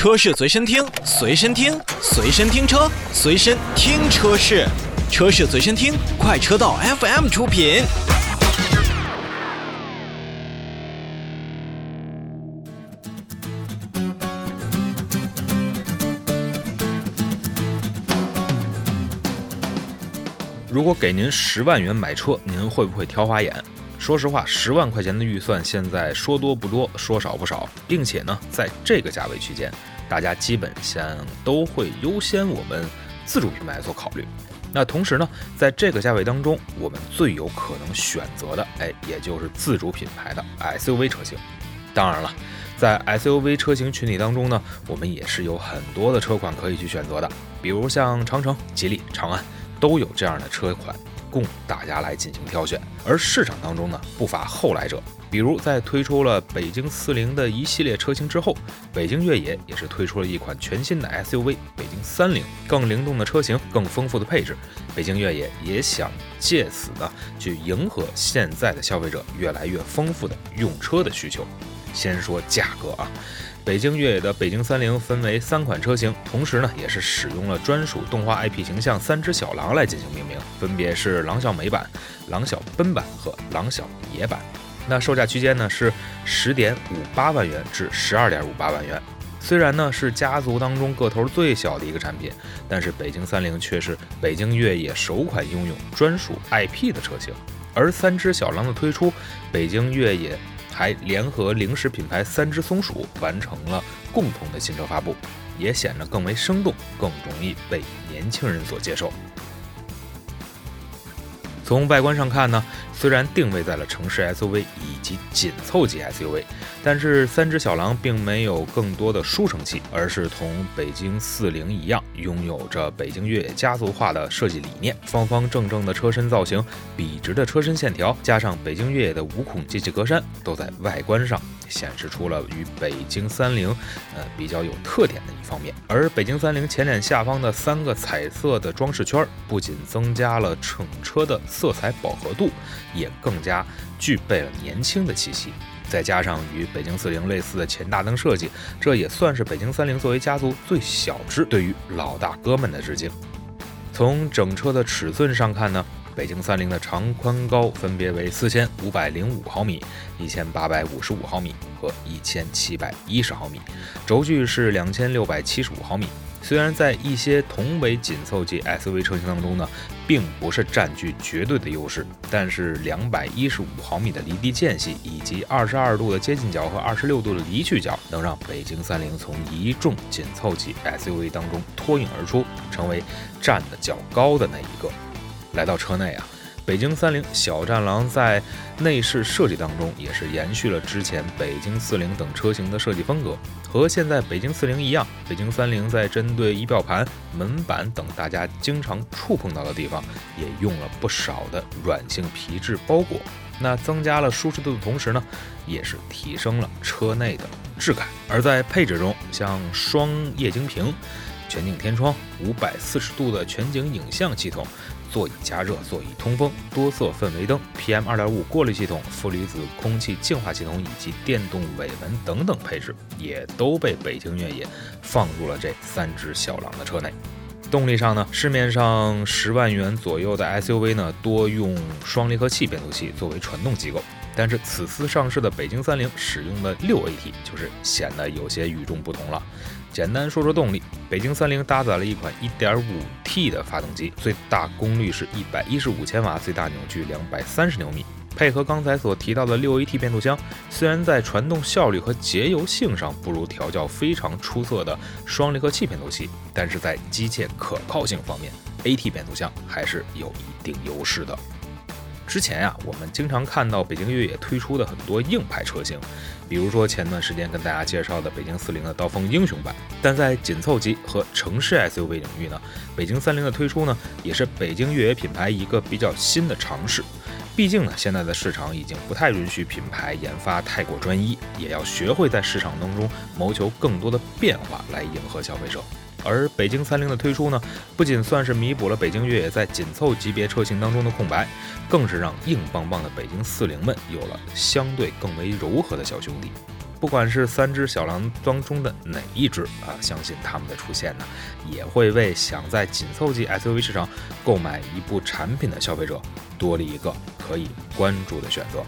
车市随身听，随身听，随身听车，随身听车市，车市随身听，快车道 FM 出品。如果给您十万元买车，您会不会挑花眼？说实话，十万块钱的预算现在说多不多，说少不少，并且呢，在这个价位区间，大家基本上都会优先我们自主品牌做考虑。那同时呢，在这个价位当中，我们最有可能选择的，哎，也就是自主品牌的 SUV 车型。当然了，在 SUV 车型群体当中呢，我们也是有很多的车款可以去选择的，比如像长城、吉利、长安。都有这样的车款供大家来进行挑选，而市场当中呢不乏后来者，比如在推出了北京四零的一系列车型之后，北京越野也是推出了一款全新的 SUV 北京三零，更灵动的车型，更丰富的配置，北京越野也想借此呢去迎合现在的消费者越来越丰富的用车的需求。先说价格啊。北京越野的北京三菱分为三款车型，同时呢，也是使用了专属动画 IP 形象三只小狼来进行命名，分别是狼小美版、狼小奔版和狼小野版。那售价区间呢是十点五八万元至十二点五八万元。虽然呢是家族当中个头最小的一个产品，但是北京三菱却是北京越野首款拥有专属 IP 的车型。而三只小狼的推出，北京越野。还联合零食品牌三只松鼠完成了共同的新车发布，也显得更为生动，更容易被年轻人所接受。从外观上看呢，虽然定位在了城市 SUV 以及紧凑级 SUV，但是三只小狼并没有更多的书生气，而是同北京四零一样，拥有着北京越野家族化的设计理念，方方正正的车身造型，笔直的车身线条，加上北京越野的五孔进气格栅，都在外观上。显示出了与北京三菱，呃比较有特点的一方面。而北京三菱前脸下方的三个彩色的装饰圈，不仅增加了整车的色彩饱和度，也更加具备了年轻的气息。再加上与北京四零类似的前大灯设计，这也算是北京三菱作为家族最小只对于老大哥们的致敬。从整车的尺寸上看呢？北京三菱的长宽高分别为四千五百零五毫米、一千八百五十五毫米和一千七百一十毫米，轴距是两千六百七十五毫米。虽然在一些同为紧凑级 SUV 车型当中呢，并不是占据绝对的优势，但是两百一十五毫米的离地间隙以及二十二度的接近角和二十六度的离去角，能让北京三菱从一众紧凑级 SUV 当中脱颖而出，成为站得较高的那一个。来到车内啊，北京三菱小战狼在内饰设计当中也是延续了之前北京四零等车型的设计风格，和现在北京四零一样，北京三菱在针对仪表盘、门板等大家经常触碰到的地方，也用了不少的软性皮质包裹，那增加了舒适度的同时呢，也是提升了车内的质感。而在配置中，像双液晶屏、全景天窗、五百四十度的全景影像系统。座椅加热、座椅通风、多色氛围灯、PM 二点五过滤系统、负离子空气净化系统以及电动尾门等等配置，也都被北京越野放入了这三只小狼的车内。动力上呢，市面上十万元左右的 SUV 呢，多用双离合器变速器作为传动机构，但是此次上市的北京三菱使用的六 AT 就是显得有些与众不同了。简单说说动力，北京三菱搭载了一款 1.5T 的发动机，最大功率是一百一十五千瓦，最大扭矩两百三十牛米。配合刚才所提到的六 AT 变速箱，虽然在传动效率和节油性上不如调教非常出色的双离合器变速器，但是在机械可靠性方面，AT 变速箱还是有一定优势的。之前呀，我们经常看到北京越野推出的很多硬派车型，比如说前段时间跟大家介绍的北京四零的刀锋英雄版。但在紧凑级和城市 SUV 领域呢，北京三菱的推出呢，也是北京越野品牌一个比较新的尝试。毕竟呢，现在的市场已经不太允许品牌研发太过专一，也要学会在市场当中谋求更多的变化来迎合消费者。而北京三菱的推出呢不仅算是弥补了北京越野在紧凑级别车型当中的空白更是让硬邦邦的北京四零们有了相对更为柔和的小兄弟。不管是三只小狼当中的哪一只啊相信他们的出现呢也会为想在紧凑级 suv 市场购买一部产品的消费者多了一个可以关注的选择。